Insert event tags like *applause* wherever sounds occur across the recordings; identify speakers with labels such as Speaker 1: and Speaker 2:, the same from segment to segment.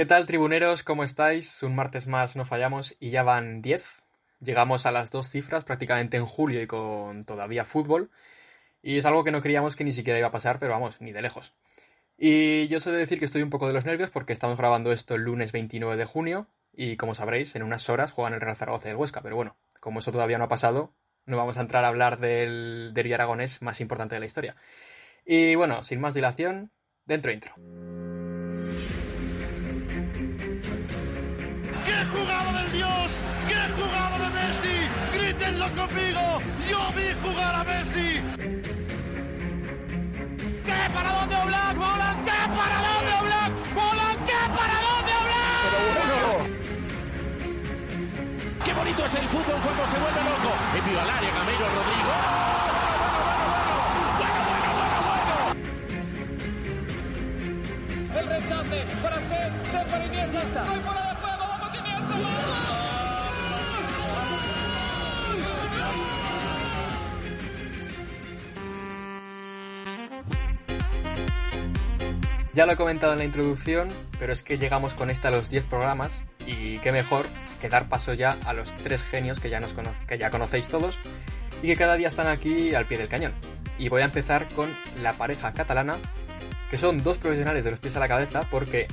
Speaker 1: ¿Qué tal, tribuneros? ¿Cómo estáis? Un martes más no fallamos y ya van 10. Llegamos a las dos cifras prácticamente en julio y con todavía fútbol. Y es algo que no creíamos que ni siquiera iba a pasar, pero vamos, ni de lejos. Y yo sé de decir que estoy un poco de los nervios porque estamos grabando esto el lunes 29 de junio y como sabréis, en unas horas juegan el Real Zaragoza y el Huesca. Pero bueno, como eso todavía no ha pasado, no vamos a entrar a hablar del derbi aragonés más importante de la historia. Y bueno, sin más dilación, dentro intro.
Speaker 2: Messi! ¡Qué paradón de Oblak! ¡Oblak! ¡Qué paradón de Oblak! ¡Oblak! ¡Qué paradón de Oblak!
Speaker 3: Qué bonito es el fútbol cuando se vuelve loco. Envío al área, Gameiro Rodrigo.
Speaker 4: El rechace para ser, ser para Iniesta. ¡Gol fuera de
Speaker 1: Ya lo he comentado en la introducción, pero es que llegamos con esta a los 10 programas y qué mejor que dar paso ya a los tres genios que ya, nos cono- que ya conocéis todos y que cada día están aquí al pie del cañón. Y voy a empezar con la pareja catalana, que son dos profesionales de los pies a la cabeza porque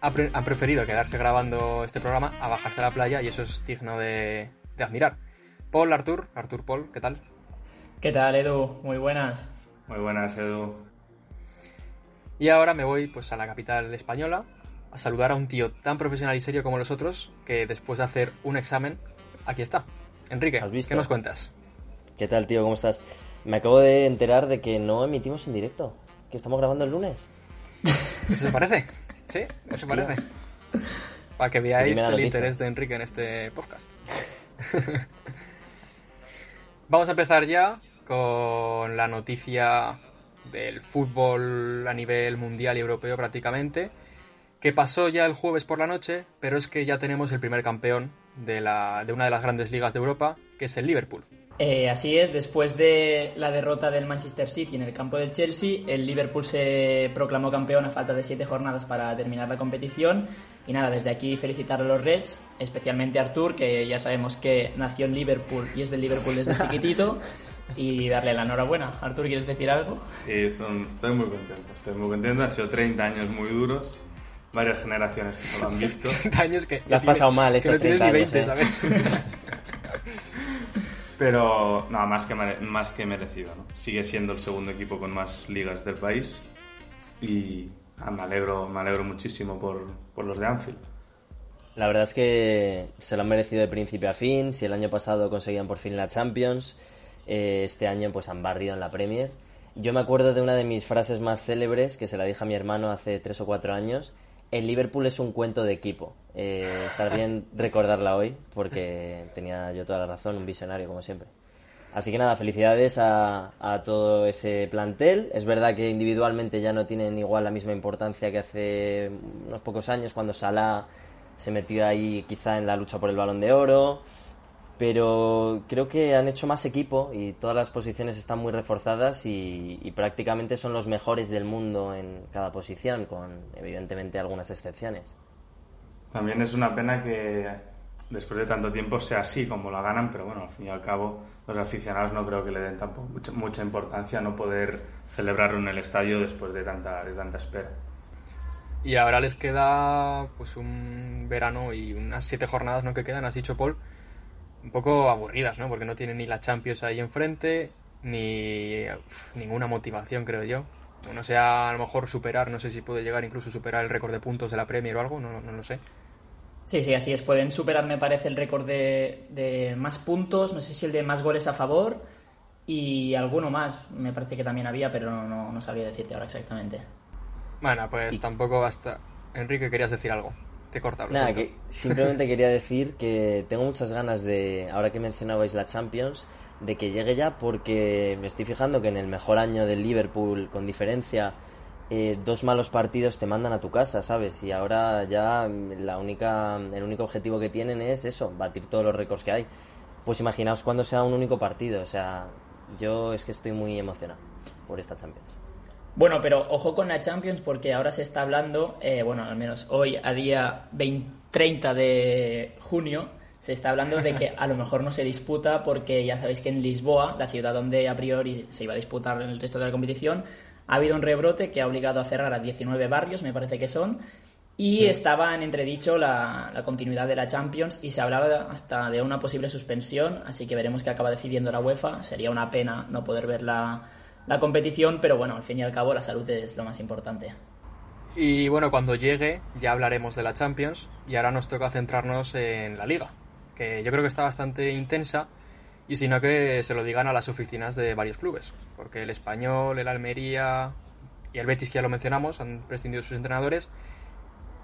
Speaker 1: ha pre- han preferido quedarse grabando este programa a bajarse a la playa y eso es digno de, de admirar. Paul, Artur, Artur Paul, ¿qué tal?
Speaker 5: ¿Qué tal, Edu? Muy buenas.
Speaker 6: Muy buenas, Edu.
Speaker 1: Y ahora me voy pues a la capital española a saludar a un tío tan profesional y serio como los otros que después de hacer un examen, aquí está. Enrique,
Speaker 7: ¿Has visto?
Speaker 1: ¿qué nos cuentas?
Speaker 7: ¿Qué tal, tío? ¿Cómo estás? Me acabo de enterar de que no emitimos en directo, que estamos grabando el lunes.
Speaker 1: ¿Eso se parece? ¿Sí? ¿Eso se parece? Para que veáis el interés de Enrique en este podcast. *laughs* Vamos a empezar ya con la noticia del fútbol a nivel mundial y europeo prácticamente, que pasó ya el jueves por la noche, pero es que ya tenemos el primer campeón de, la, de una de las grandes ligas de Europa, que es el Liverpool.
Speaker 5: Eh, así es, después de la derrota del Manchester City en el campo del Chelsea, el Liverpool se proclamó campeón a falta de siete jornadas para terminar la competición. Y nada, desde aquí felicitar a los Reds, especialmente a Artur, que ya sabemos que nació en Liverpool y es del Liverpool desde *laughs* chiquitito, y darle la enhorabuena. Artur, ¿quieres decir algo?
Speaker 6: Sí, son- estoy muy contento. Estoy muy contento. Han sido 30 años muy duros. Varias generaciones que no lo han visto. *laughs*
Speaker 1: 30 años que...
Speaker 7: Lo has pasado mal
Speaker 1: que
Speaker 7: estos
Speaker 1: no tienes
Speaker 7: 30
Speaker 1: ni
Speaker 7: años,
Speaker 1: 20,
Speaker 7: ¿eh?
Speaker 1: ¿sabes? *laughs*
Speaker 6: Pero, no, más que, mere- más que merecido. ¿no? Sigue siendo el segundo equipo con más ligas del país. Y ah, me, alegro, me alegro muchísimo por, por los de Anfield.
Speaker 7: La verdad es que se lo han merecido de principio a fin. Si el año pasado conseguían por fin la Champions, eh, este año pues han barrido en la Premier. Yo me acuerdo de una de mis frases más célebres que se la dije a mi hermano hace tres o cuatro años. El Liverpool es un cuento de equipo. Eh, estar bien *laughs* recordarla hoy porque tenía yo toda la razón, un visionario como siempre. Así que nada, felicidades a, a todo ese plantel. Es verdad que individualmente ya no tienen igual la misma importancia que hace unos pocos años cuando Salah se metió ahí quizá en la lucha por el balón de oro. Pero creo que han hecho más equipo y todas las posiciones están muy reforzadas y, y prácticamente son los mejores del mundo en cada posición, con evidentemente algunas excepciones.
Speaker 6: También es una pena que después de tanto tiempo sea así como la ganan, pero bueno, al fin y al cabo los aficionados no creo que le den tampoco mucha, mucha importancia a no poder celebrarlo en el estadio después de tanta, de tanta espera.
Speaker 1: Y ahora les queda pues un verano y unas siete jornadas ¿no? que quedan, has dicho Paul, un poco aburridas, ¿no? Porque no tienen ni la Champions ahí enfrente, ni uf, ninguna motivación, creo yo. No sea a lo mejor superar, no sé si puede llegar incluso superar el récord de puntos de la Premier o algo, no, no lo sé.
Speaker 5: Sí, sí, así es. Pueden superar, me parece, el récord de, de más puntos, no sé si el de más goles a favor y alguno más, me parece que también había, pero no, no, no sabría decirte ahora exactamente.
Speaker 1: Bueno, pues tampoco basta. Enrique, querías decir algo. Te
Speaker 7: Nada, que simplemente quería decir que tengo muchas ganas de, ahora que mencionabais la Champions, de que llegue ya porque me estoy fijando que en el mejor año del Liverpool, con diferencia, eh, dos malos partidos te mandan a tu casa, ¿sabes? Y ahora ya la única, el único objetivo que tienen es eso, batir todos los récords que hay. Pues imaginaos cuando sea un único partido, o sea, yo es que estoy muy emocionado por esta Champions.
Speaker 5: Bueno, pero ojo con la Champions porque ahora se está hablando, eh, bueno, al menos hoy, a día 20, 30 de junio, se está hablando de que a lo mejor no se disputa porque ya sabéis que en Lisboa, la ciudad donde a priori se iba a disputar el resto de la competición, ha habido un rebrote que ha obligado a cerrar a 19 barrios, me parece que son, y estaba en entredicho la, la, continuidad de la Champions y se hablaba hasta de una posible suspensión, así que veremos qué acaba decidiendo la UEFA. Sería una pena no poder ver la, la competición, pero bueno, al fin y al cabo la salud es lo más importante.
Speaker 1: Y bueno, cuando llegue ya hablaremos de la Champions y ahora nos toca centrarnos en la liga, que yo creo que está bastante intensa y si no que se lo digan a las oficinas de varios clubes, porque el Español, el Almería y el Betis que ya lo mencionamos han prescindido sus entrenadores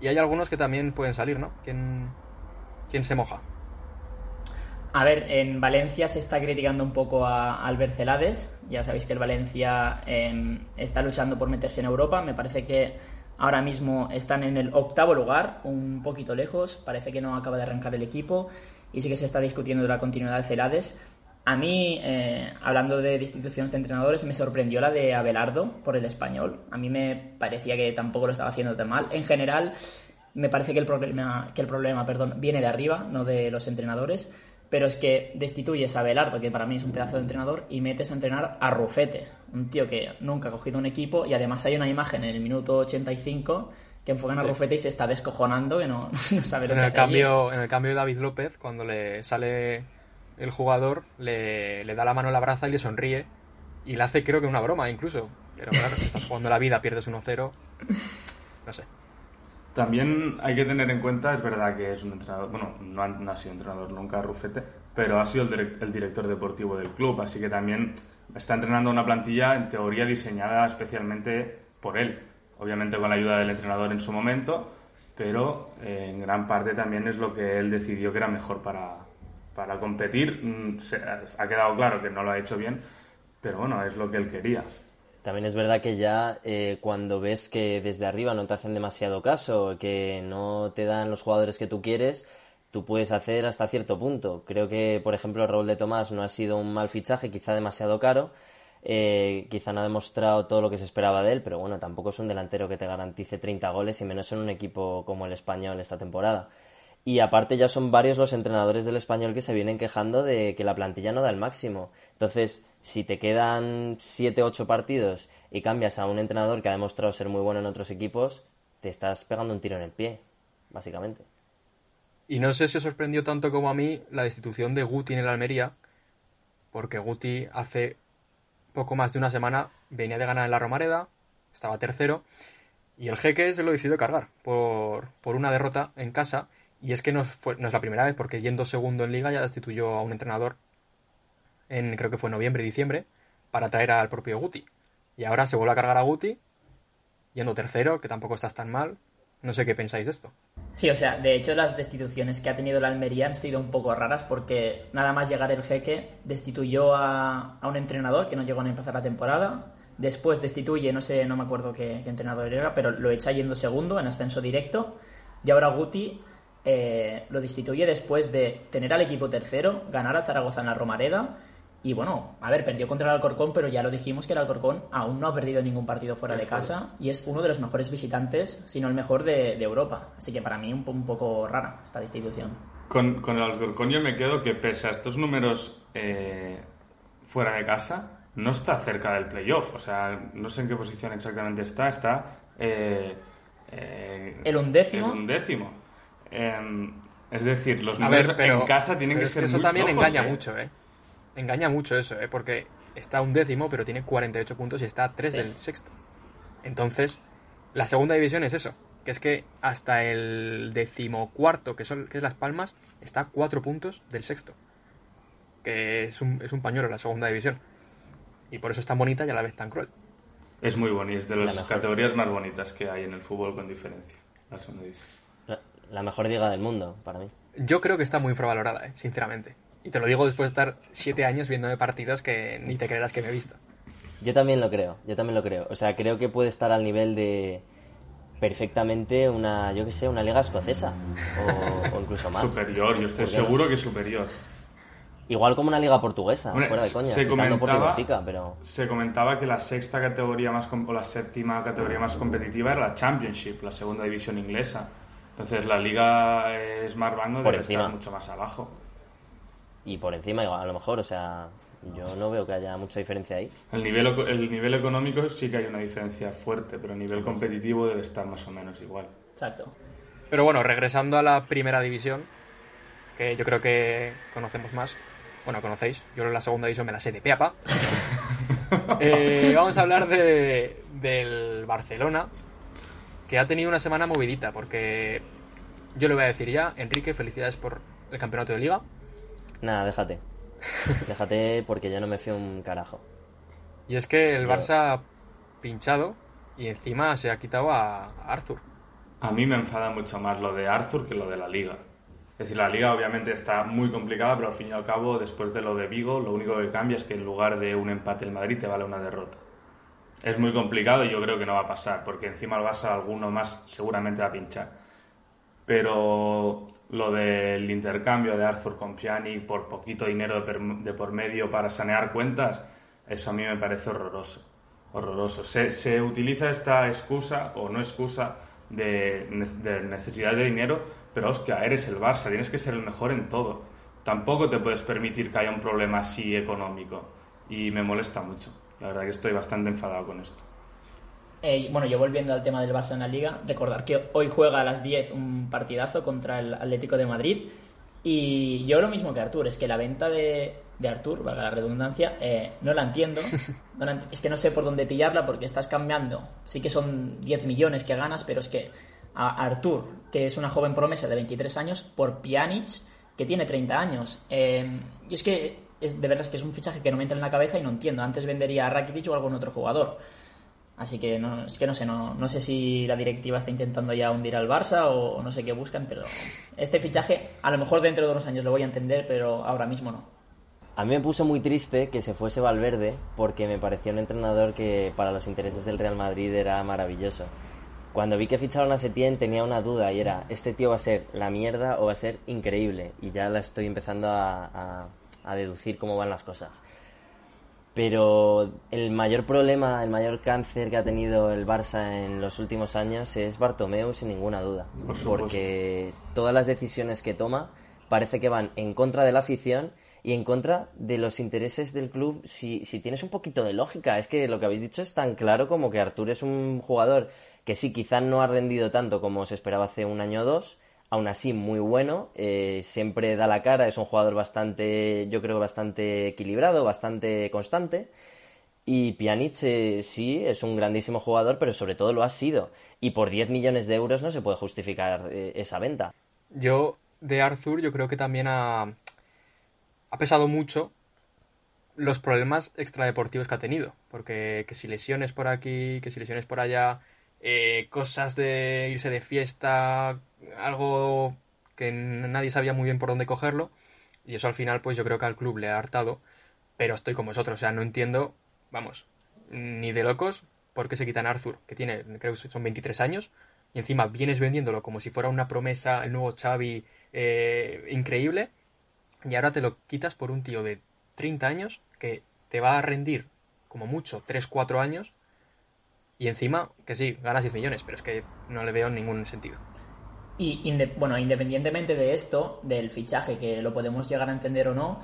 Speaker 1: y hay algunos que también pueden salir, ¿no? ¿Quién, quién se moja?
Speaker 5: A ver, en Valencia se está criticando un poco a Albert Celades. Ya sabéis que el Valencia eh, está luchando por meterse en Europa. Me parece que ahora mismo están en el octavo lugar, un poquito lejos. Parece que no acaba de arrancar el equipo. Y sí que se está discutiendo de la continuidad de Celades. A mí, eh, hablando de instituciones de entrenadores, me sorprendió la de Abelardo por el español. A mí me parecía que tampoco lo estaba haciendo tan mal. En general, me parece que el problema, que el problema perdón, viene de arriba, no de los entrenadores. Pero es que destituyes a Belardo, que para mí es un pedazo de entrenador, y metes a entrenar a Rufete, un tío que nunca ha cogido un equipo, y además hay una imagen en el minuto 85 que enfocan a. Rufete y se está descojonando, que no, *laughs* no sabe lo
Speaker 1: En
Speaker 5: que
Speaker 1: el,
Speaker 5: hace
Speaker 1: cambio, en el cambio de David López, cuando le sale el jugador, le, le da la mano a la braza y le sonríe. Y le hace, creo que una broma incluso. Pero claro, estás jugando la vida, pierdes 1-0. No sé.
Speaker 6: También hay que tener en cuenta, es verdad que es un entrenador, bueno, no ha, sido entrenador nunca Rufete, pero ha sido el, direct- director deportivo del club, así que también está entrenando una plantilla en teoría diseñada especialmente por él, obviamente con la ayuda del entrenador en su momento, pero eh, en gran parte también es lo que él decidió que era mejor para, para competir. Mm, ha quedado claro que no lo ha hecho bien, pero bueno, es lo que él quería.
Speaker 7: También es verdad que ya eh, cuando ves que desde arriba no te hacen demasiado caso, que no te dan los jugadores que tú quieres, tú puedes hacer hasta cierto punto. Creo que, por ejemplo, Raúl de Tomás no ha sido un mal fichaje, quizá demasiado caro, eh, quizá no ha demostrado todo lo que se esperaba de él, pero bueno, tampoco es un delantero que te garantice 30 goles y menos en un equipo como el español esta temporada. Y aparte ya son varios los entrenadores del español que se vienen quejando de que la plantilla no da el máximo. Entonces, si te quedan 7 8 partidos y cambias a un entrenador que ha demostrado ser muy bueno en otros equipos, te estás pegando un tiro en el pie, básicamente.
Speaker 1: Y no sé si os sorprendió tanto como a mí la destitución de Guti en el Almería, porque Guti hace poco más de una semana venía de ganar en la Romareda, estaba tercero, y el jeque se lo decidió cargar por, por una derrota en casa, y es que no, fue, no es la primera vez, porque yendo segundo en liga ya destituyó a un entrenador en creo que fue noviembre diciembre, para traer al propio Guti. Y ahora se vuelve a cargar a Guti, yendo tercero, que tampoco estás tan mal. No sé qué pensáis de esto.
Speaker 5: Sí, o sea, de hecho las destituciones que ha tenido la Almería han sido un poco raras porque nada más llegar el jeque destituyó a, a un entrenador que no llegó a empezar la temporada. Después destituye, no sé, no me acuerdo qué, qué entrenador era, pero lo echa yendo segundo en ascenso directo. Y ahora Guti eh, lo destituye después de tener al equipo tercero, ganar al Zaragoza en la Romareda. Y bueno, a ver, perdió contra el Alcorcón, pero ya lo dijimos que el Alcorcón aún no ha perdido ningún partido fuera de casa y es uno de los mejores visitantes, si no el mejor de, de Europa. Así que para mí un, po- un poco rara esta destitución.
Speaker 6: Con, con el Alcorcón yo me quedo que pese a estos números eh, fuera de casa, no está cerca del playoff. O sea, no sé en qué posición exactamente está. Está eh, eh,
Speaker 5: El undécimo.
Speaker 6: el undécimo. Em, es decir, los números
Speaker 1: ver, pero,
Speaker 6: en casa tienen
Speaker 1: pero
Speaker 6: que
Speaker 1: es
Speaker 6: ser
Speaker 1: eso
Speaker 6: muy
Speaker 1: también
Speaker 6: flojos,
Speaker 1: engaña
Speaker 6: ¿eh?
Speaker 1: mucho, ¿eh? Engaña mucho eso, ¿eh? Porque está un décimo, pero tiene 48 puntos y está a 3
Speaker 5: Sí.
Speaker 1: del sexto. Entonces, la segunda división es eso, que es que hasta el decimocuarto, que, son, que es Las Palmas, está a 4 puntos del sexto. Que es un, es un pañuelo la segunda división. Y por eso es tan bonita y a la vez tan cruel.
Speaker 6: Es muy bonito, es de
Speaker 7: La
Speaker 6: las categorías más bonitas que hay en el fútbol con diferencia. La segunda división.
Speaker 7: La, la mejor liga del mundo, para mí.
Speaker 1: Yo creo que está muy infravalorada, ¿eh? sinceramente. Y te lo digo después de estar 7 años viéndome partidos que ni te creerás que me he visto.
Speaker 7: Yo también lo creo, yo también lo creo. O sea, creo que puede estar al nivel de perfectamente una, yo que sé, una liga escocesa o, o incluso más.
Speaker 6: Superior, yo estoy seguro que superior.
Speaker 7: Igual como una liga portuguesa,
Speaker 6: Hombre,
Speaker 7: fuera de coña,
Speaker 6: se comentaba,
Speaker 7: Benfica, pero...
Speaker 6: se comentaba que la sexta categoría más com- o la séptima categoría más competitiva era la Championship, la segunda división inglesa. Entonces la liga Smart Bank no
Speaker 7: Por
Speaker 6: debe
Speaker 7: encima.
Speaker 6: estar mucho más abajo.
Speaker 7: Y por encima, a lo mejor, o sea, yo no veo que haya mucha diferencia ahí.
Speaker 6: El nivel, el nivel económico sí que hay una diferencia fuerte, pero el nivel competitivo debe estar más o menos igual.
Speaker 5: Exacto.
Speaker 1: Pero bueno, regresando a la primera división, que yo creo que conocemos más. Bueno, conocéis. Yo en la segunda división me la sé de peapa. *laughs* Eh, vamos a hablar de, del Barcelona, que ha tenido una semana movidita, porque yo le voy a decir ya, Enrique, felicidades por el campeonato de liga.
Speaker 7: Nada, déjate. *laughs* déjate porque yo no me fío un carajo.
Speaker 1: Y es que el Barça ha pinchado y encima se ha quitado a a Arthur.
Speaker 6: A mí me enfada mucho más lo de Arthur que lo de la liga. Es decir, la liga obviamente está muy complicada, pero al fin y al cabo, después de lo de Vigo, lo único que cambia es que en lugar de un empate el Madrid te vale una derrota. Es muy complicado y yo creo que no va a pasar, porque encima el Barça alguno más seguramente va a pinchar. Pero lo del intercambio de Arthur con Pjanic por poquito dinero de, por medio para sanear cuentas, eso a mí me parece horroroso. Horroroso. Se, se utiliza esta excusa o no excusa de, de necesidad de dinero, pero hostia, eres el Barça, tienes que ser el mejor en todo. Tampoco te puedes permitir que haya un problema así económico. Y me molesta mucho. La verdad que estoy bastante enfadado con esto.
Speaker 5: Eh, bueno, yo volviendo al tema del Barça en la Liga, recordar que hoy juega a las 10 un partidazo contra el Atlético de Madrid. Y yo lo mismo que Artur, es que la venta de, de Artur, valga la redundancia, eh, no la entiendo. *laughs* No la ent- es que no sé por dónde pillarla porque estás cambiando. Sí que son 10 millones que ganas, pero es que a Artur, que es una joven promesa de 23 años, por Pjanic, que tiene 30 años. Eh, y es que es, de verdad es que es un fichaje que no me entra en la cabeza y no entiendo. Antes vendería a Rakitic o a algún otro jugador. Así que no, es que no sé, no, no sé si la directiva está intentando ya hundir al Barça o, no sé qué buscan, pero este fichaje a lo mejor dentro de unos años lo voy a entender, pero ahora mismo no.
Speaker 7: A mí me puso muy triste que se fuese Valverde porque me parecía un entrenador que para los intereses del Real Madrid era maravilloso. Cuando vi que ficharon a Setién tenía una duda y era, ¿este tío va a ser la mierda o va a ser increíble? Y ya la estoy empezando a- a deducir cómo van las cosas. Pero el mayor problema, el mayor cáncer que ha tenido el Barça en los últimos años es Bartomeu, sin ninguna duda.
Speaker 6: Por.
Speaker 7: Porque todas las decisiones que toma parece que van en contra de la afición y en contra de los intereses del club. Si, si tienes un poquito de lógica, es que lo que habéis dicho es tan claro como que Artur es un jugador que sí, quizá no ha rendido tanto como se esperaba hace un año o dos, aún así muy bueno, eh, siempre da la cara, es un jugador bastante, yo creo bastante equilibrado, bastante constante. Y Pjanic eh, sí es un grandísimo jugador, pero sobre todo lo ha sido. Y por 10 millones de euros no se puede justificar eh, esa venta.
Speaker 1: Yo, de Arthur, yo creo que también ha, ha pesado mucho los problemas extradeportivos que ha tenido. Porque que si lesiones por aquí, que si lesiones por allá, cosas de irse de fiesta, algo que nadie sabía muy bien por dónde cogerlo. Y eso al final, pues yo creo que al club le ha hartado. Pero estoy con vosotros, o sea, no entiendo, vamos, ni de locos por qué se quitan a Arthur, que tiene, creo que son 23 años, y encima vienes vendiéndolo como si fuera una promesa, el nuevo Xavi eh, increíble, y ahora te lo quitas por un tío de 30 años que te va a rendir como mucho 3-4 años, y encima, que sí, ganas 10 millones, pero es que no le veo ningún sentido.
Speaker 5: Y inde- bueno, independientemente de esto, del fichaje, que lo podemos llegar a entender o no,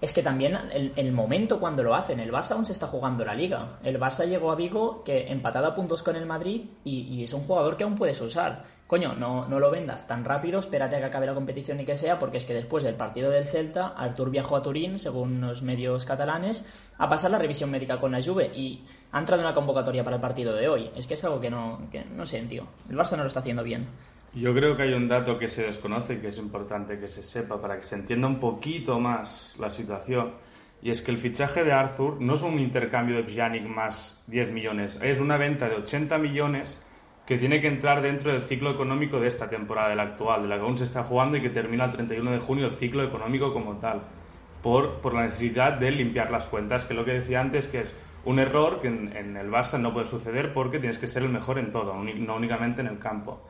Speaker 5: es que también el, momento cuando lo hacen, el Barça aún se está jugando la liga. El Barça llegó a Vigo que empatado a puntos con el Madrid y, y es un jugador que aún puedes usar. Coño, no, no lo vendas tan rápido, espérate a que acabe la competición y que sea, porque es que después del partido del Celta, Artur viajó a Turín, según los medios catalanes, a pasar la revisión médica con la Juve y ha entrado en una convocatoria para el partido de hoy. Es que es algo que no, que no sé, tío. El Barça no lo está haciendo bien.
Speaker 6: Yo creo que hay un dato que se desconoce y que es importante que se sepa para que se entienda un poquito más la situación. Y es que el fichaje de Arthur no es un intercambio de Pjanic más 10 millones, es una venta de 80 millones que tiene que entrar dentro del ciclo económico de esta temporada, de la actual, de la que aún se está jugando y que termina el 31 de junio el ciclo económico como tal, por, por la necesidad de limpiar las cuentas, que lo que decía antes, que es un error que en, el Barça no puede suceder porque tienes que ser el mejor en todo, no únicamente en el campo.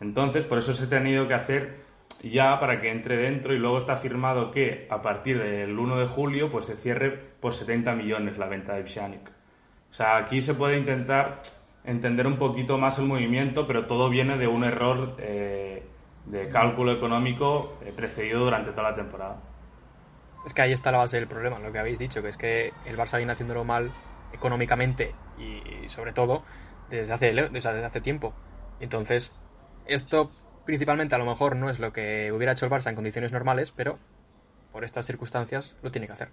Speaker 6: Entonces, por eso se ha tenido que hacer ya para que entre dentro y luego está firmado que a partir del 1 de julio pues se cierre por 70 millones la venta de Pjanic. O sea, aquí se puede intentar entender un poquito más el movimiento, pero todo viene de un error eh, de cálculo económico eh, precedido durante toda la temporada.
Speaker 1: Es que ahí está la base del problema, lo que habéis dicho, que es que el Barça viene haciéndolo mal económicamente y sobre todo desde hace, desde hace tiempo. Entonces, esto principalmente a lo mejor no es lo que hubiera hecho el Barça en condiciones normales, pero por estas circunstancias lo tiene que hacer.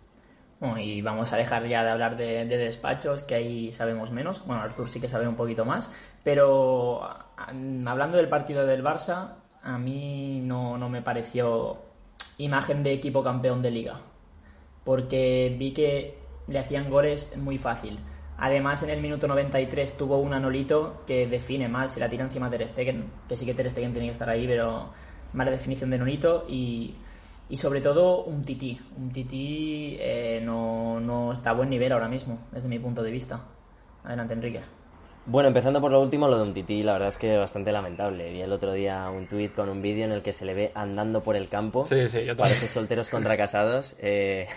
Speaker 5: Bueno, y vamos a dejar ya de hablar de, despachos, que ahí sabemos menos. Bueno, Artur sí que sabe un poquito más. Pero hablando del partido del Barça, a mí no, no me pareció imagen de equipo campeón de liga. Porque vi que le hacían goles muy fácil. Además, en el minuto 93 tuvo un anolito que define mal, se la tira encima de Ter Stegen, que sí que Ter Stegen tiene que estar ahí, pero mala definición de Nolito y, y sobre todo un tití. Un tití eh, no, no está a buen nivel ahora mismo, desde mi punto de vista. Adelante, Enrique.
Speaker 7: Bueno, empezando por lo último, lo de un tití, la verdad es que bastante lamentable. Vi el otro día un tuit con un vídeo en el que se le ve andando por el campo.
Speaker 1: Sí, sí, yo también.
Speaker 7: Parece solteros contra casados. Eh,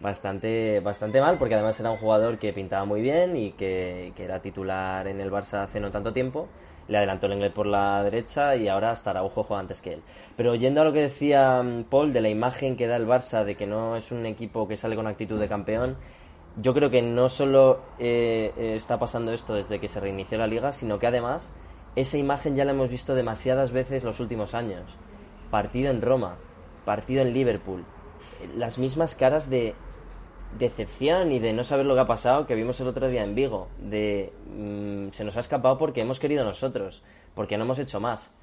Speaker 7: bastante, bastante mal, porque además era un jugador que pintaba muy bien y que, era titular en el Barça hace no tanto tiempo. Le adelantó el inglés por la derecha y ahora hasta Araujo juega antes que él. Pero yendo a lo que decía mm, Paul de la imagen que da el Barça de que no es un equipo que sale con actitud de campeón, yo creo que no solo eh, eh, está pasando esto desde que se reinició la liga, sino que además esa imagen ya la hemos visto demasiadas veces los últimos años. Partido en Roma, partido en Liverpool, las mismas caras de decepción y de no saber lo que ha pasado que vimos el otro día en Vigo. De mm, se nos ha escapado porque hemos querido nosotros, porque no hemos hecho más.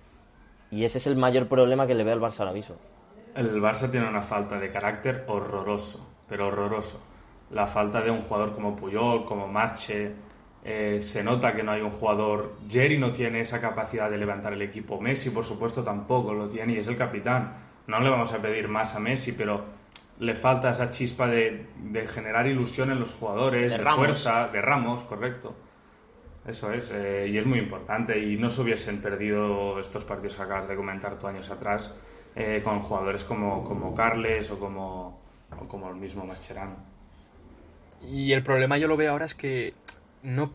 Speaker 7: Y ese es el mayor problema que le veo al Barça ahora mismo.
Speaker 6: El Barça tiene una falta de carácter horroroso, pero horroroso. La falta de un jugador como Puyol, como Mache. Eh, se nota que no hay un jugador. Jerry no tiene esa capacidad de levantar el equipo. Messi, por supuesto, tampoco lo tiene y es el capitán. No le vamos a pedir más a Messi, pero le falta esa chispa de, generar ilusión en los jugadores, de, fuerza, de Ramos, correcto. Eso es, eh, y es muy importante. Y no se hubiesen perdido estos partidos que acabas de comentar tú años atrás eh, con jugadores como, como Carles o como, o como el mismo Macherano.
Speaker 1: Y el problema yo lo veo ahora es que no,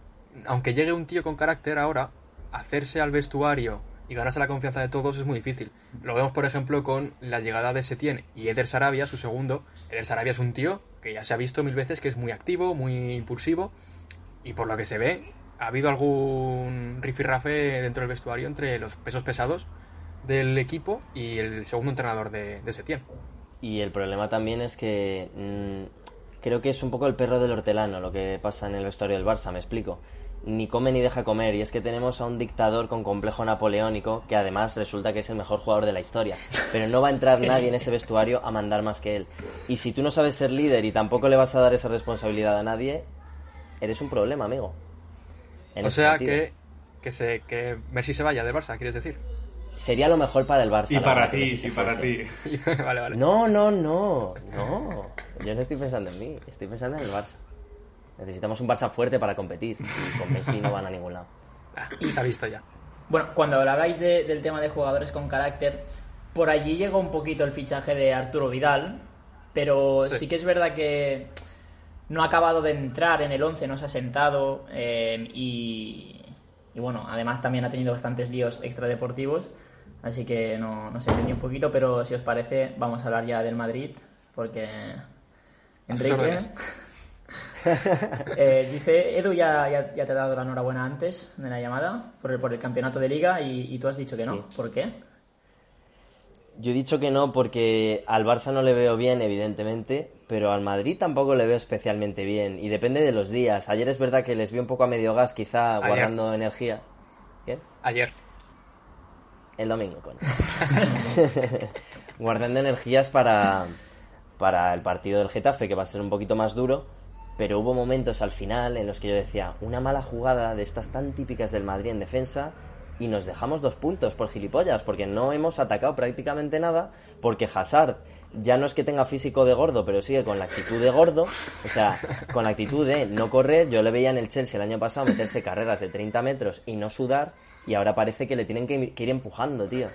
Speaker 1: aunque llegue un tío con carácter ahora, hacerse al vestuario y ganarse la confianza de todos es muy difícil. Lo vemos, por ejemplo, con la llegada de Setién y Eder Sarabia, su segundo. Eder Sarabia es un tío que ya se ha visto mil veces que es muy activo, muy impulsivo y por lo que se ve ha habido algún rifirrafe dentro del vestuario entre los pesos pesados del equipo y el segundo entrenador de, de Setién.
Speaker 7: Y el problema también es que mm, creo que es un poco el perro del hortelano lo que pasa en el vestuario del Barça, me explico ni come ni deja comer. Y es que tenemos a un dictador con complejo napoleónico que además resulta que es el mejor jugador de la historia. Pero no va a entrar *laughs* nadie en ese vestuario a mandar más que él. Y si tú no sabes ser líder y tampoco le vas a dar esa responsabilidad a nadie, eres un problema, amigo.
Speaker 1: o sea que, que, se, que Messi se vaya de Barça, ¿quieres decir?
Speaker 7: Sería lo mejor para el Barça.
Speaker 6: Y para ti, y para ti. *laughs*
Speaker 1: vale, vale.
Speaker 7: No, no, no, no. Yo no estoy pensando en mí, estoy pensando en el Barça. Necesitamos un Barça fuerte para competir. Y con Messi no van a ningún lado.
Speaker 1: Ah, se ha visto ya.
Speaker 5: Bueno, cuando habláis del tema de jugadores con carácter, por allí llegó un poquito el fichaje de Arturo Vidal, pero sí, que es verdad que no ha acabado de entrar en el 11, no se ha sentado eh, y, y, bueno, además también ha tenido bastantes líos extradeportivos, así que no, no se entendió un poquito, pero si os parece vamos a hablar ya del Madrid, porque Enrique... *laughs* Eh, dice, Edu ya, ya, te ha dado la enhorabuena antes de la llamada por el, por el campeonato de liga y, tú has dicho que no. ¿Por qué?
Speaker 7: Yo he dicho que no porque al Barça no le veo bien, evidentemente, pero al Madrid tampoco le veo especialmente bien. Y depende de los días. Ayer es verdad que les vi un poco a medio gas, quizá guardando energía.
Speaker 1: ¿Qué? Ayer.
Speaker 7: El domingo, con. *laughs* guardando energías para, para el partido del Getafe, que va a ser un poquito más duro pero hubo momentos al final en los que yo decía, una mala jugada de estas tan típicas del Madrid en defensa y nos dejamos dos puntos por gilipollas, porque no hemos atacado prácticamente nada, porque Hazard ya no es que tenga físico de gordo, pero sigue con la actitud de gordo, o sea, con la actitud de no correr, yo le veía en el Chelsea el año pasado meterse carreras de 30 metros y no sudar, y ahora parece que le tienen que ir empujando, tío.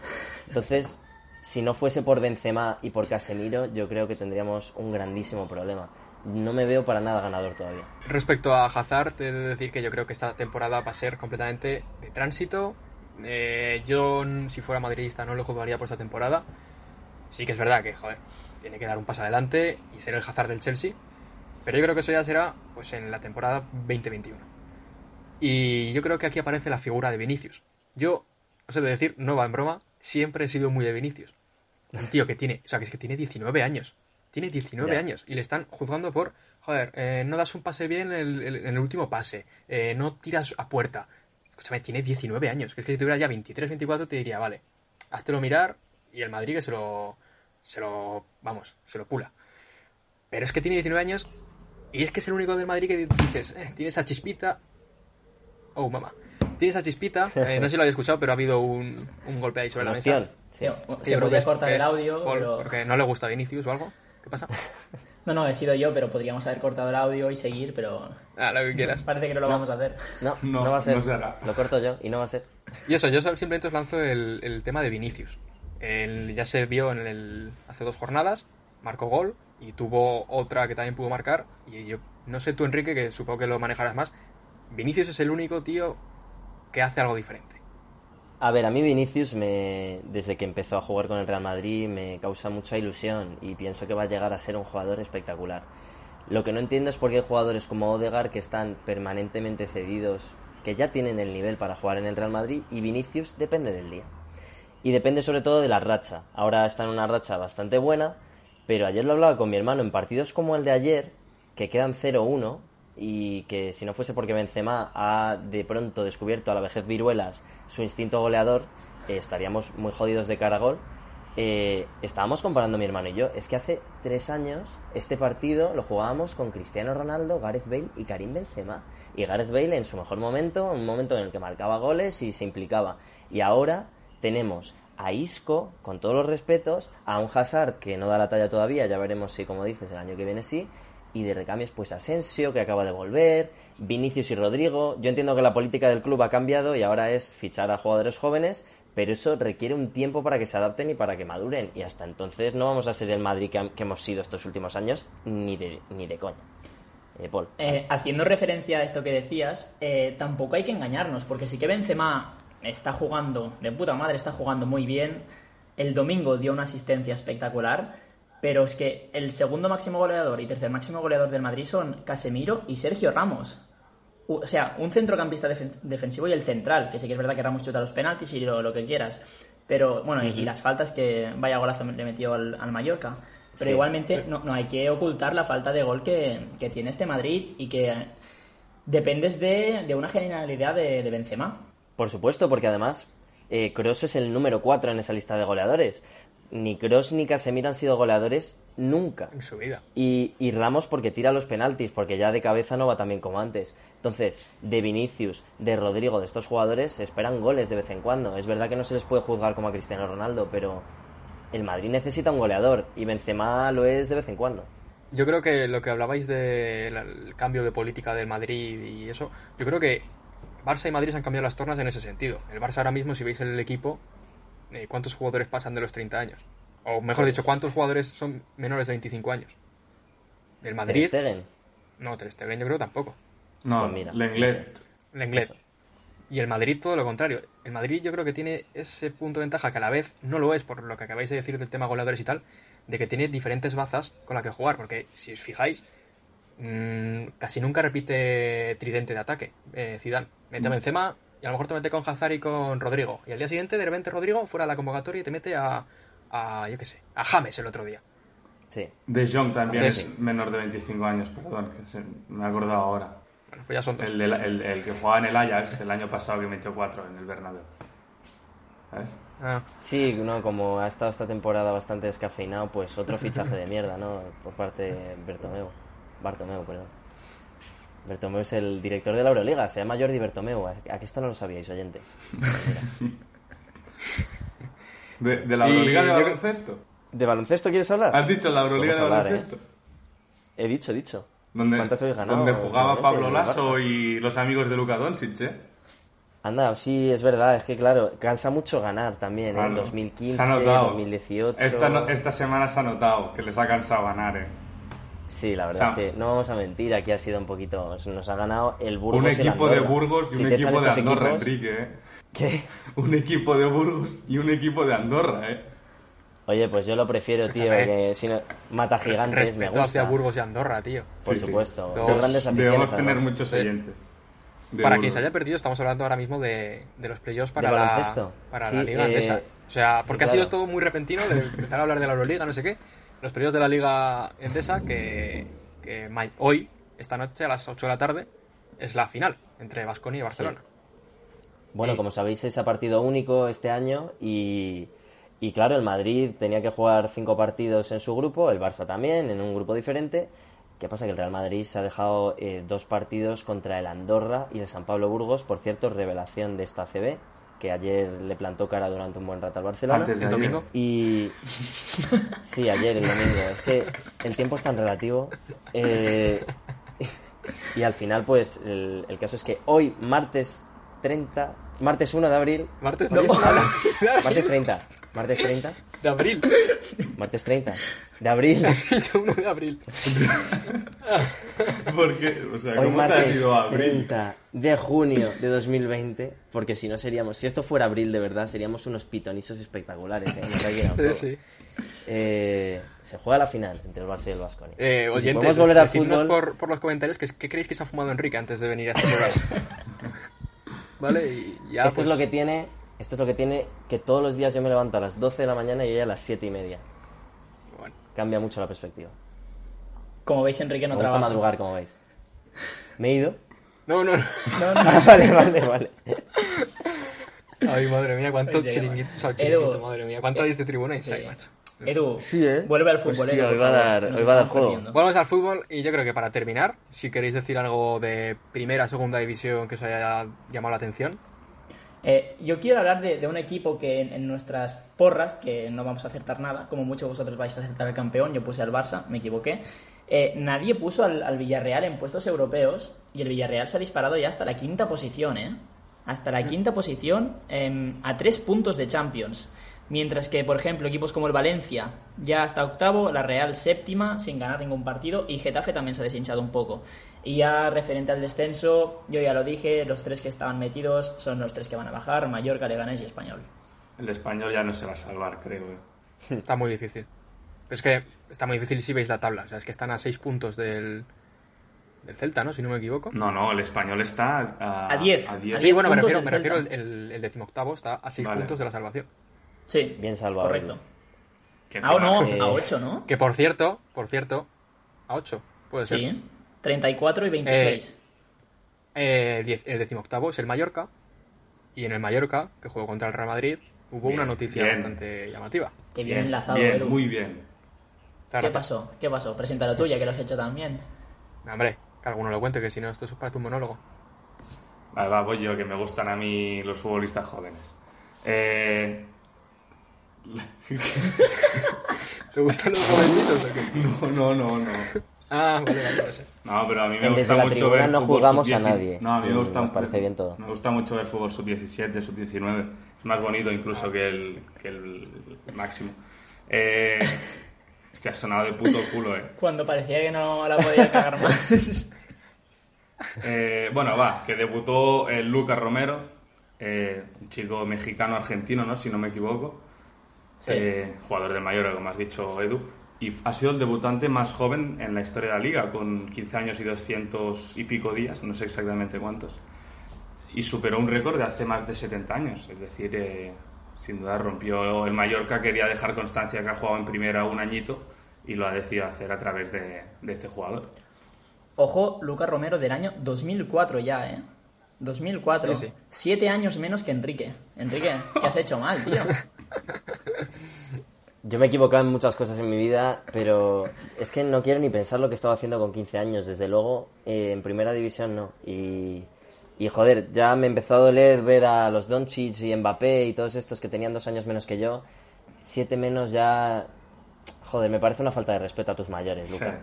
Speaker 7: Entonces, si no fuese por Benzema y por Casemiro, yo creo que tendríamos un grandísimo problema. No me veo para nada ganador todavía.
Speaker 1: Respecto a Hazard, he de decir que yo creo que esta temporada va a ser completamente de tránsito. Eh, yo, si fuera madridista, no lo jugaría por esta temporada. Sí que es verdad que, joder, tiene que dar un paso adelante y ser el Hazard del Chelsea. Pero yo creo que eso ya será pues en la temporada 2021. Y yo creo que aquí aparece la figura de Vinicius. Yo, os he de decir, no va en broma, siempre he sido muy de Vinicius. Un tío que tiene, o sea, que es que tiene 19 años. Tiene 19
Speaker 7: Ya.
Speaker 1: años y le están juzgando por, joder, eh, no das un pase bien en el, en el último pase, eh, no tiras a puerta. Escúchame, tiene 19 años. Que es que si tuviera ya 23, 24 te diría, vale, háztelo mirar y el Madrid que se lo, se lo, vamos, se lo pula. Pero es que tiene 19 años y es que es el único del Madrid que dices, eh, tiene esa chispita. Oh, mamá. Tiene esa chispita. *laughs* eh, no sé si lo había escuchado, pero ha habido un, un golpe ahí sobre la
Speaker 7: ostión.
Speaker 1: mesa.
Speaker 5: Sí,
Speaker 1: Sí,
Speaker 5: se
Speaker 1: es-
Speaker 5: cortar el audio,
Speaker 1: por-
Speaker 5: pero...
Speaker 1: porque no le gusta a Vinicius o algo. ¿Qué pasa? *laughs*
Speaker 5: No, no, he sido yo, pero podríamos haber cortado el audio y seguir, pero
Speaker 1: Ah, lo que quieras.
Speaker 5: parece que no lo vamos a hacer.
Speaker 7: No, *laughs*
Speaker 6: No,
Speaker 7: no, va a ser.
Speaker 6: no se hará.
Speaker 7: Lo corto yo y no va a ser.
Speaker 1: Y eso, yo simplemente os lanzo el, el tema de Vinicius. El- ya se vio en el, hace dos jornadas, marcó gol y tuvo otra que también pudo marcar. Y yo no sé tú, Enrique, que supongo que lo manejarás más. Vinicius es el único tío que hace algo diferente.
Speaker 7: A ver, a mí Vinicius, me, desde que empezó a jugar con el Real Madrid, me causa mucha ilusión y pienso que va a llegar a ser un jugador espectacular. Lo que no entiendo es por qué hay jugadores como Odegar que están permanentemente cedidos, que ya tienen el nivel para jugar en el Real Madrid, y Vinicius depende del día. Y depende sobre todo de la racha. Ahora está en una racha bastante buena, pero ayer lo hablaba con mi hermano, en partidos como el de ayer, que quedan 0-1, y que si no fuese porque Benzema ha de pronto descubierto a la vejez viruelas su instinto goleador, eh, estaríamos muy jodidos de cara a gol. Eh, estábamos comparando mi hermano y yo. Es que hace tres años este partido lo jugábamos con Cristiano Ronaldo, Gareth Bale y Karim Benzema. Y Gareth Bale en su mejor momento, un momento en el que marcaba goles y se implicaba. Y ahora tenemos a Isco, con todos los respetos, a un Hazard que no da la talla todavía, ya veremos si, como dices, el año que viene sí, y de recambios pues Asensio, que acaba de volver, Vinicius y Rodrigo. Yo entiendo que la política del club ha cambiado y ahora es fichar a jugadores jóvenes, pero eso requiere un tiempo para que se adapten y para que maduren. Y hasta entonces no vamos a ser el Madrid que, hemos sido estos últimos años, ni de, ni de coña. Eh, Paul.
Speaker 5: Eh, haciendo referencia a esto que decías, eh, tampoco hay que engañarnos, porque sí que Benzema está jugando, de puta madre, está jugando muy bien. El domingo dio una asistencia espectacular, pero es que el segundo máximo goleador y tercer máximo goleador del Madrid son Casemiro y Sergio Ramos. O sea, un centrocampista defen- defensivo y el central, que sí que es verdad que Ramos chuta los penaltis y lo, lo que quieras. Pero bueno, y- y las faltas que vaya golazo le metió al, al Mallorca. Pero
Speaker 7: Sí,
Speaker 5: igualmente No, no hay que ocultar la falta de gol que, que tiene este Madrid y que dependes de, de una genialidad de, de Benzema.
Speaker 7: Por supuesto, porque además eh, Kroos es el número 4 en esa lista de goleadores. Ni Kroos ni Casemiro han sido goleadores nunca.
Speaker 1: En su vida.
Speaker 7: Y, y Ramos porque tira los penaltis, porque ya de cabeza no va tan bien como antes. Entonces, de Vinicius, de Rodrigo, de estos jugadores, se esperan goles de vez en cuando. Es verdad que no se les puede juzgar como a Cristiano Ronaldo, pero el Madrid necesita un goleador y Benzema lo es de vez en cuando.
Speaker 1: Yo creo que lo que hablabais del cambio de política del Madrid y eso, yo creo que Barça y Madrid se han cambiado las tornas en ese sentido. El Barça ahora mismo, si veis el equipo, ¿cuántos jugadores pasan de los 30 años? O mejor dicho, ¿cuántos jugadores son menores de 25 años? Del Madrid,
Speaker 7: Ter Stegen,
Speaker 1: no, Ter Stegen yo creo tampoco.
Speaker 6: No,
Speaker 7: Pues mira,
Speaker 6: Lenglet.
Speaker 1: Lenglet.
Speaker 7: Eso.
Speaker 1: Y el Madrid todo lo contrario. El Madrid yo creo que tiene ese punto de ventaja que a la vez no lo es por lo que acabáis de decir del tema goleadores y tal, de que tiene diferentes bazas con las que jugar. Porque si os fijáis, mm, casi nunca repite tridente de ataque. Eh, Zidane mete a Benzema y a lo mejor te mete con Hazard y con Rodrigo. Y al día siguiente de repente Rodrigo fuera de la convocatoria y te mete a, a yo qué sé, a James el otro día.
Speaker 7: sí.
Speaker 6: De Jong también
Speaker 1: Entonces-
Speaker 6: es menor de 25 años, perdón, que se- me he acordado ahora.
Speaker 1: Bueno, pues ya son dos.
Speaker 6: El, el- el que jugaba en el Ajax el año pasado que metió 4 en el Bernabéu. ¿Sabes?
Speaker 1: Ah,
Speaker 7: Sí, no, como ha estado esta temporada bastante descafeinado, pues otro fichaje de mierda, ¿no? Por parte de Bertomeu. Bartomeu, perdón. Bertomeu es el director de la Euroliga, se llama Jordi Bertomeu. ¿A que esto no lo sabíais, oyentes? *laughs*
Speaker 6: ¿De, de la Euroliga de baloncesto?
Speaker 7: ¿De baloncesto quieres hablar?
Speaker 6: ¿Has dicho la Euroliga de
Speaker 7: ¿eh?
Speaker 6: baloncesto?
Speaker 7: He dicho, he dicho.
Speaker 6: Donde,
Speaker 7: ¿Cuántas habéis ganado?
Speaker 6: donde jugaba Pablo Lasso y los amigos de Luka Doncic, ¿eh?
Speaker 7: Anda, sí, es verdad, es que claro, cansa mucho ganar también, ¿eh?
Speaker 6: Claro.
Speaker 7: En
Speaker 6: Se
Speaker 7: 2015,
Speaker 6: ha notado.
Speaker 7: 2018.
Speaker 6: Esta, no- esta semana se ha notado que les ha cansado ganar, ¿eh?
Speaker 7: Sí, la verdad
Speaker 6: O sea,
Speaker 7: es que no vamos a mentir, aquí ha sido un poquito. Nos ha ganado el Burgos.
Speaker 6: Un
Speaker 7: y
Speaker 6: equipo de. Burgos y
Speaker 7: Si
Speaker 6: un equipo de Andorra,
Speaker 7: equipos-
Speaker 6: Enrique, ¿eh?
Speaker 7: ¿Qué? *laughs*
Speaker 6: Un equipo de Burgos y un equipo de Andorra, ¿eh?
Speaker 7: Oye, pues yo lo prefiero, tío, que si no, mata gigantes, me
Speaker 1: Respeto
Speaker 7: gusta.
Speaker 1: hacia Burgos y Andorra, tío.
Speaker 7: Por
Speaker 6: Sí,
Speaker 7: supuesto,
Speaker 1: Dos-
Speaker 7: dos grandes.
Speaker 6: Debemos tener
Speaker 7: además.
Speaker 6: muchos oyentes. de
Speaker 1: Para quien se haya perdido, estamos hablando ahora mismo de, de los playoffs para,
Speaker 7: ¿De
Speaker 1: la,
Speaker 7: baloncesto?
Speaker 1: para
Speaker 7: Sí,
Speaker 1: la Liga
Speaker 7: eh.
Speaker 1: O sea, porque ha
Speaker 7: claro.
Speaker 1: sido todo muy repentino de empezar a hablar de la Euroliga, no sé qué. Los playoffs de la Liga Endesa, que, hoy, esta noche, a las 8 de la tarde, es la final entre Vasconia y Barcelona.
Speaker 7: Bueno,
Speaker 1: Y-
Speaker 7: como sabéis, es a partido único este año y, y claro, el Madrid tenía que jugar cinco partidos en su grupo, el Barça también, en un grupo diferente. ¿Qué pasa? Que el Real Madrid se ha dejado eh, dos partidos contra el Andorra y el San Pablo Burgos, por cierto, revelación de esta CB, que ayer le plantó cara durante un buen rato al Barcelona.
Speaker 6: Antes de
Speaker 1: El
Speaker 6: ayer.
Speaker 1: domingo.
Speaker 7: Y. Sí, ayer, el domingo. Es que el tiempo es tan relativo. Eh, Y al final, pues, el, el caso es que hoy, martes 30. Martes 1 de abril.
Speaker 1: Martes *laughs*
Speaker 7: Martes
Speaker 1: 30.
Speaker 7: 1 Martes 30. Martes 30.
Speaker 1: De abril.
Speaker 7: Martes 30. De abril.
Speaker 1: Has dicho 1 de abril. *laughs*
Speaker 6: Porque, o sea,
Speaker 7: Hoy
Speaker 6: ¿cómo te has
Speaker 7: martes
Speaker 6: ido a abril?
Speaker 7: 30 de junio de 2020, porque si no seríamos, si esto fuera abril de verdad, seríamos unos pitonisos espectaculares, ¿eh? Nos ha llegado todo.
Speaker 1: Sí, *laughs* sí.
Speaker 7: Eh, se juega la final entre el Barça y el Vasconia.
Speaker 1: Eh,
Speaker 7: si podemos volver al fútbol,
Speaker 1: por, por los comentarios que, qué creéis que se ha fumado Enrique antes de venir a este programa. *laughs* vale, y ya
Speaker 7: esto
Speaker 1: pues,
Speaker 7: es lo que tiene, esto es lo que tiene que todos los días yo me levanto a las 12 de la mañana y ella a las 7 y media.
Speaker 1: bueno,
Speaker 7: Cambia mucho la perspectiva.
Speaker 5: Como veis, Enrique no
Speaker 7: me gusta
Speaker 5: trabaja.
Speaker 7: madrugar, como veis. Me he ido.
Speaker 1: No, no, no.
Speaker 5: No, no.
Speaker 7: Ah, *laughs* vale, vale, vale.
Speaker 1: Ay, madre mía, cuánto
Speaker 5: Oye,
Speaker 1: chiringuito, o sea,
Speaker 5: Edu.
Speaker 1: chiringuito, madre mía. ¿Cuánto hay de tribunáis
Speaker 5: Sí.
Speaker 1: ahí, macho?
Speaker 5: Edu,
Speaker 7: Sí, ¿eh?
Speaker 5: vuelve al fútbol.
Speaker 7: Hostia,
Speaker 5: Edu,
Speaker 7: hoy va a dar- hoy va a dar juego.
Speaker 1: Volvamos al fútbol y yo creo que para terminar, si queréis decir algo de primera, segunda división que os haya llamado la atención.
Speaker 5: Eh, yo quiero hablar de, de un equipo que en, en nuestras porras, que no vamos a acertar nada, como muchos vosotros vais a acertar al campeón, yo puse al Barça, me equivoqué. Eh, nadie puso al, al Villarreal en puestos europeos y el Villarreal se ha disparado ya hasta la quinta posición, ¿eh? Hasta la quinta posición em, a tres puntos de Champions. Mientras que, por ejemplo, equipos como el Valencia ya hasta octavo, la Real séptima sin ganar ningún partido y Getafe también se ha deshinchado un poco. Y ya referente al descenso, yo ya lo dije, los tres que estaban metidos son los tres que van a bajar, Mallorca, Leganés y Español.
Speaker 6: El español ya no se va a salvar, creo. ¿eh? *laughs*
Speaker 1: Está muy difícil. Es que está muy difícil si veis la tabla. O sea, es que están a seis puntos del, del Celta, ¿no? Si no me equivoco.
Speaker 6: No, no, el español está a,
Speaker 5: A diez.
Speaker 6: A 10.
Speaker 1: Sí, bueno, me refiero, me refiero el, el, el decimoctavo está a seis
Speaker 6: Vale.
Speaker 1: puntos de la salvación.
Speaker 5: Sí,
Speaker 7: Bien salvado,
Speaker 5: correcto.
Speaker 6: Que
Speaker 5: Ah, no,
Speaker 7: Eh,
Speaker 5: a 8, ¿no?
Speaker 1: Que por cierto, por cierto, a 8, puede ser.
Speaker 5: Sí, 34 y 26.
Speaker 1: Eh, el, diez- el decimoctavo es el Mallorca. Y en el Mallorca, que jugó contra el Real Madrid, hubo
Speaker 6: Bien,
Speaker 1: una noticia
Speaker 6: bien.
Speaker 1: bastante llamativa.
Speaker 5: Qué bien, enlazado,
Speaker 6: bien,
Speaker 5: Edu.
Speaker 6: Muy bien.
Speaker 5: ¿Qué
Speaker 1: gracias.
Speaker 5: pasó? ¿Qué pasó? Preséntalo tú, ya que lo has hecho también.
Speaker 1: No, hombre, que alguno lo cuente, que si no, esto parece un monólogo.
Speaker 6: Vale, va, voy yo, que me gustan a mí los futbolistas jóvenes. Eh, *laughs*
Speaker 1: ¿Te gustan los jovencitos o qué?
Speaker 6: no, no, no, no.
Speaker 1: Ah, vale, vale, no
Speaker 6: pero a mí me
Speaker 7: En
Speaker 6: gusta
Speaker 7: desde la
Speaker 6: mucho ver
Speaker 7: no
Speaker 6: fútbol
Speaker 7: juzgamos a
Speaker 6: sub-10.
Speaker 7: nadie.
Speaker 6: No, a mí me gusta
Speaker 7: nos parece bien todo.
Speaker 6: Me gusta mucho ver fútbol sub-17, sub-19. Es más bonito incluso que, el, que el máximo. Eh, hostia, ha sonado de puto culo, eh.
Speaker 5: Cuando parecía que no la podía cagar más.
Speaker 6: Eh, bueno, va, que debutó el Lucas Romero, eh, un chico mexicano-argentino, ¿no? Si no me equivoco.
Speaker 5: Sí.
Speaker 6: Eh, jugador del Mallorca, como has dicho, Edu. Y ha sido el debutante más joven en la historia de la liga, con 15 años y 200 y pico días, no sé exactamente cuántos. Y superó un récord de hace más de 70 años. Es decir, eh, sin duda rompió el Mallorca, quería dejar constancia que ha jugado en primera un añito y lo ha decidido hacer a través de, de este jugador.
Speaker 5: Ojo, Lucas Romero del año 2004 ya, ¿eh? 2004.
Speaker 1: Sí, sí.
Speaker 5: Siete años menos que Enrique. Enrique, ¿qué has hecho mal, tío? *laughs*
Speaker 7: Yo me he equivocado en muchas cosas en mi vida, pero es que no quiero ni pensar lo que estaba haciendo con 15 años. Desde luego, eh, en primera división no. Y, y joder, ya me empezó a doler ver a los Doncic y Mbappé y todos estos que tenían dos años menos que yo. Siete menos ya... Joder, me parece una falta de respeto a tus mayores, Luca.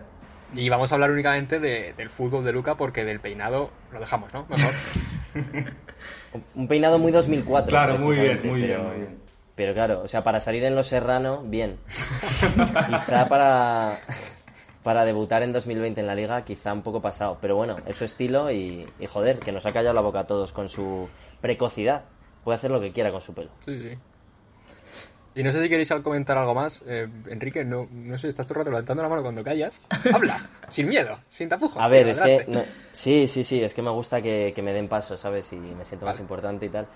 Speaker 1: Y vamos a hablar únicamente de- del fútbol de Luca porque del peinado lo dejamos, ¿no? Mejor. *laughs*
Speaker 7: Un peinado muy 2004.
Speaker 6: Claro, muy bien, muy bien, muy bien.
Speaker 7: Pero claro, o sea, para salir en Los Serrano, bien. *laughs* quizá para, para debutar en 2020 en la liga, quizá un poco pasado. Pero bueno, es su estilo y, y joder, que nos ha callado la boca a todos con su precocidad. Puede hacer lo que quiera con su pelo.
Speaker 1: Sí, sí. Y no sé si queréis comentar algo más. Eh, Enrique, no, no sé, estás todo el rato levantando la mano cuando callas. Habla, *laughs* sin miedo, sin tapujos.
Speaker 7: A ver,
Speaker 1: tío,
Speaker 7: es que... no- sí, sí, sí, es que me gusta que, que me den paso, ¿sabes? Y me siento más importante y tal.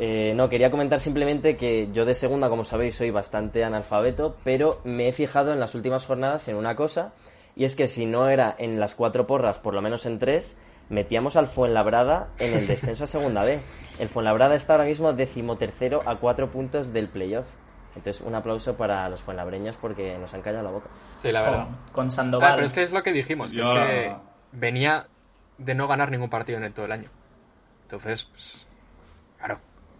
Speaker 7: Eh, no, quería comentar simplemente que yo de segunda, como sabéis, soy bastante analfabeto, pero me he fijado en las últimas jornadas en una cosa, y es que si no era en las cuatro porras, por lo menos en tres, metíamos al Fuenlabrada en el descenso a segunda B. El Fuenlabrada está ahora mismo decimotercero a cuatro puntos del playoff. Entonces, un aplauso para los fuenlabreños porque nos han callado la boca.
Speaker 1: Sí, la verdad.
Speaker 5: Con, con
Speaker 1: Ah,
Speaker 5: Sandoval.
Speaker 1: pero es que es lo que dijimos, que
Speaker 6: Yo-
Speaker 1: es que venía de no ganar ningún partido en el todo el año. Entonces, pues,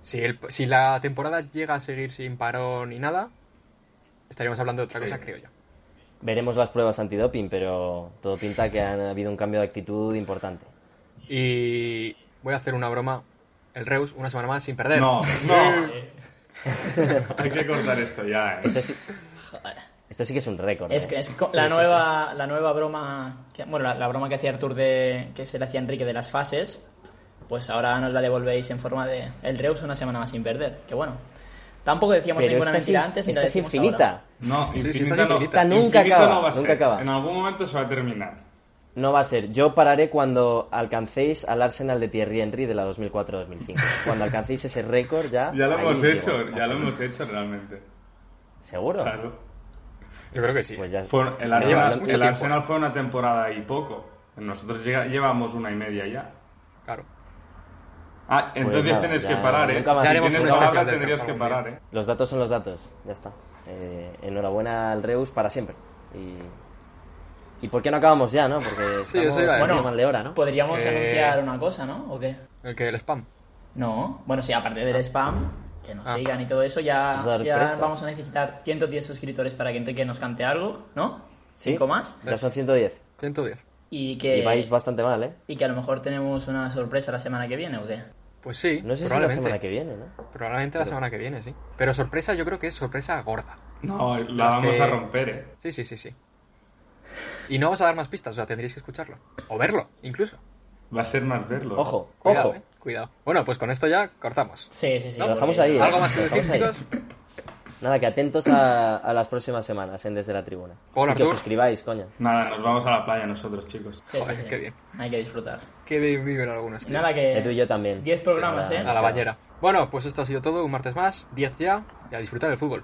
Speaker 1: si, el- si la temporada llega a seguir sin parón ni nada, estaríamos hablando de otra cosa, creo yo.
Speaker 7: Veremos las pruebas antidoping, pero todo pinta que ha habido un cambio de actitud importante.
Speaker 1: Y voy a hacer una broma. El Reus, una semana más sin perder.
Speaker 6: No, no. *laughs* Hay que cortar esto ya, ¿eh?
Speaker 7: Esto sí, esto sí que es un récord.
Speaker 5: Es
Speaker 7: ¿eh?
Speaker 5: que es la,
Speaker 1: sí,
Speaker 5: nueva, la nueva broma, que- bueno, la, la broma que hacía Artur de que se le hacía Enrique de las fases, pues ahora nos la devolvéis en forma de el Reus una semana más sin perder. Que bueno, tampoco decíamos
Speaker 7: Pero
Speaker 5: ninguna mentira antes
Speaker 7: esta es infinita.
Speaker 5: ahora.
Speaker 6: No,
Speaker 1: Sí, sí,
Speaker 6: infinita no.
Speaker 7: Esta nunca
Speaker 6: Infinita
Speaker 7: acaba,
Speaker 6: no va a
Speaker 7: nunca
Speaker 6: ser.
Speaker 7: acaba.
Speaker 6: En algún momento se va a terminar.
Speaker 7: No va a ser. Yo pararé cuando alcancéis al Arsenal de Thierry Henry de la 2004-2005. Cuando alcancéis ese récord ya.
Speaker 6: Ya lo hemos
Speaker 7: digo,
Speaker 6: hecho, ya lo hemos hecho realmente.
Speaker 7: ¿Seguro?
Speaker 6: Claro.
Speaker 1: Yo creo que sí.
Speaker 7: Pues ya.
Speaker 6: Fue- el Arsenal, el. Arsenal fue una temporada y poco. Nosotros llega- llevamos una y media ya.
Speaker 1: Claro.
Speaker 6: Ah, entonces
Speaker 7: nada,
Speaker 6: tienes que parar, ¿eh?
Speaker 7: nunca.
Speaker 6: Si tienes
Speaker 1: del
Speaker 6: tendrías que parar,
Speaker 1: día.
Speaker 6: ¿eh?
Speaker 7: Los datos son los datos. Ya está. Eh, enhorabuena al Reus para siempre. Y. ¿Y por qué no acabamos ya, no? Porque
Speaker 1: Sí,
Speaker 7: estamos
Speaker 1: eso
Speaker 7: mal de hora, ¿no?
Speaker 5: Podríamos
Speaker 1: Eh,
Speaker 5: anunciar una cosa, ¿no? ¿O qué?
Speaker 1: El que el spam.
Speaker 5: No, bueno, sí, aparte del spam, que nos
Speaker 1: Ah.
Speaker 5: sigan y todo eso, ya, ya vamos a necesitar 110 suscriptores para que Enrique nos cante algo, ¿no?
Speaker 7: Sí.
Speaker 5: Cinco más.
Speaker 7: Ya son 110.
Speaker 1: 110.
Speaker 5: Y que,
Speaker 7: Y vais bastante mal, ¿eh?
Speaker 5: y que a lo mejor tenemos una sorpresa la semana que viene, ¿o qué?
Speaker 1: Pues sí,
Speaker 7: No sé si la
Speaker 1: probablemente.
Speaker 7: semana que viene, ¿no?
Speaker 1: Probablemente la semana que viene, sí. Pero sorpresa, yo creo que es sorpresa gorda.
Speaker 6: No, la vamos
Speaker 1: que-
Speaker 6: a romper, ¿eh?
Speaker 1: Sí, sí, sí, sí. Y no vamos a dar más pistas, o sea, tendréis que escucharlo. O verlo, incluso.
Speaker 6: Va a ser más verlo.
Speaker 7: Ojo,
Speaker 1: Cuidado,
Speaker 7: ojo.
Speaker 1: eh, Cuidado. Bueno, pues con esto ya cortamos.
Speaker 5: Sí, sí, sí.
Speaker 7: Lo dejamos ahí, ¿eh?
Speaker 1: ¿Algo más que decir,
Speaker 7: dejamos ahí. Nada, que atentos a, a las próximas semanas en Desde la Tribuna.
Speaker 1: Hola,
Speaker 7: y que os suscribáis, coño.
Speaker 6: Nada, nos vamos a la playa nosotros, chicos.
Speaker 5: Sí,
Speaker 1: Joder,
Speaker 5: sí.
Speaker 1: qué bien.
Speaker 5: Hay que disfrutar.
Speaker 1: Qué bien viven algunos, tío.
Speaker 5: Nada
Speaker 7: Que tú y yo también.
Speaker 5: 10 programas,
Speaker 7: Sí,
Speaker 5: ¿eh?
Speaker 1: A la bañera. Bueno, pues esto ha sido todo. Un martes más, 10 ya. Y a disfrutar del fútbol.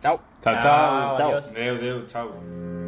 Speaker 1: Chao.
Speaker 6: Chao,
Speaker 5: Chao,
Speaker 6: chao.
Speaker 5: adiós.
Speaker 6: Adeu, adeu, chao.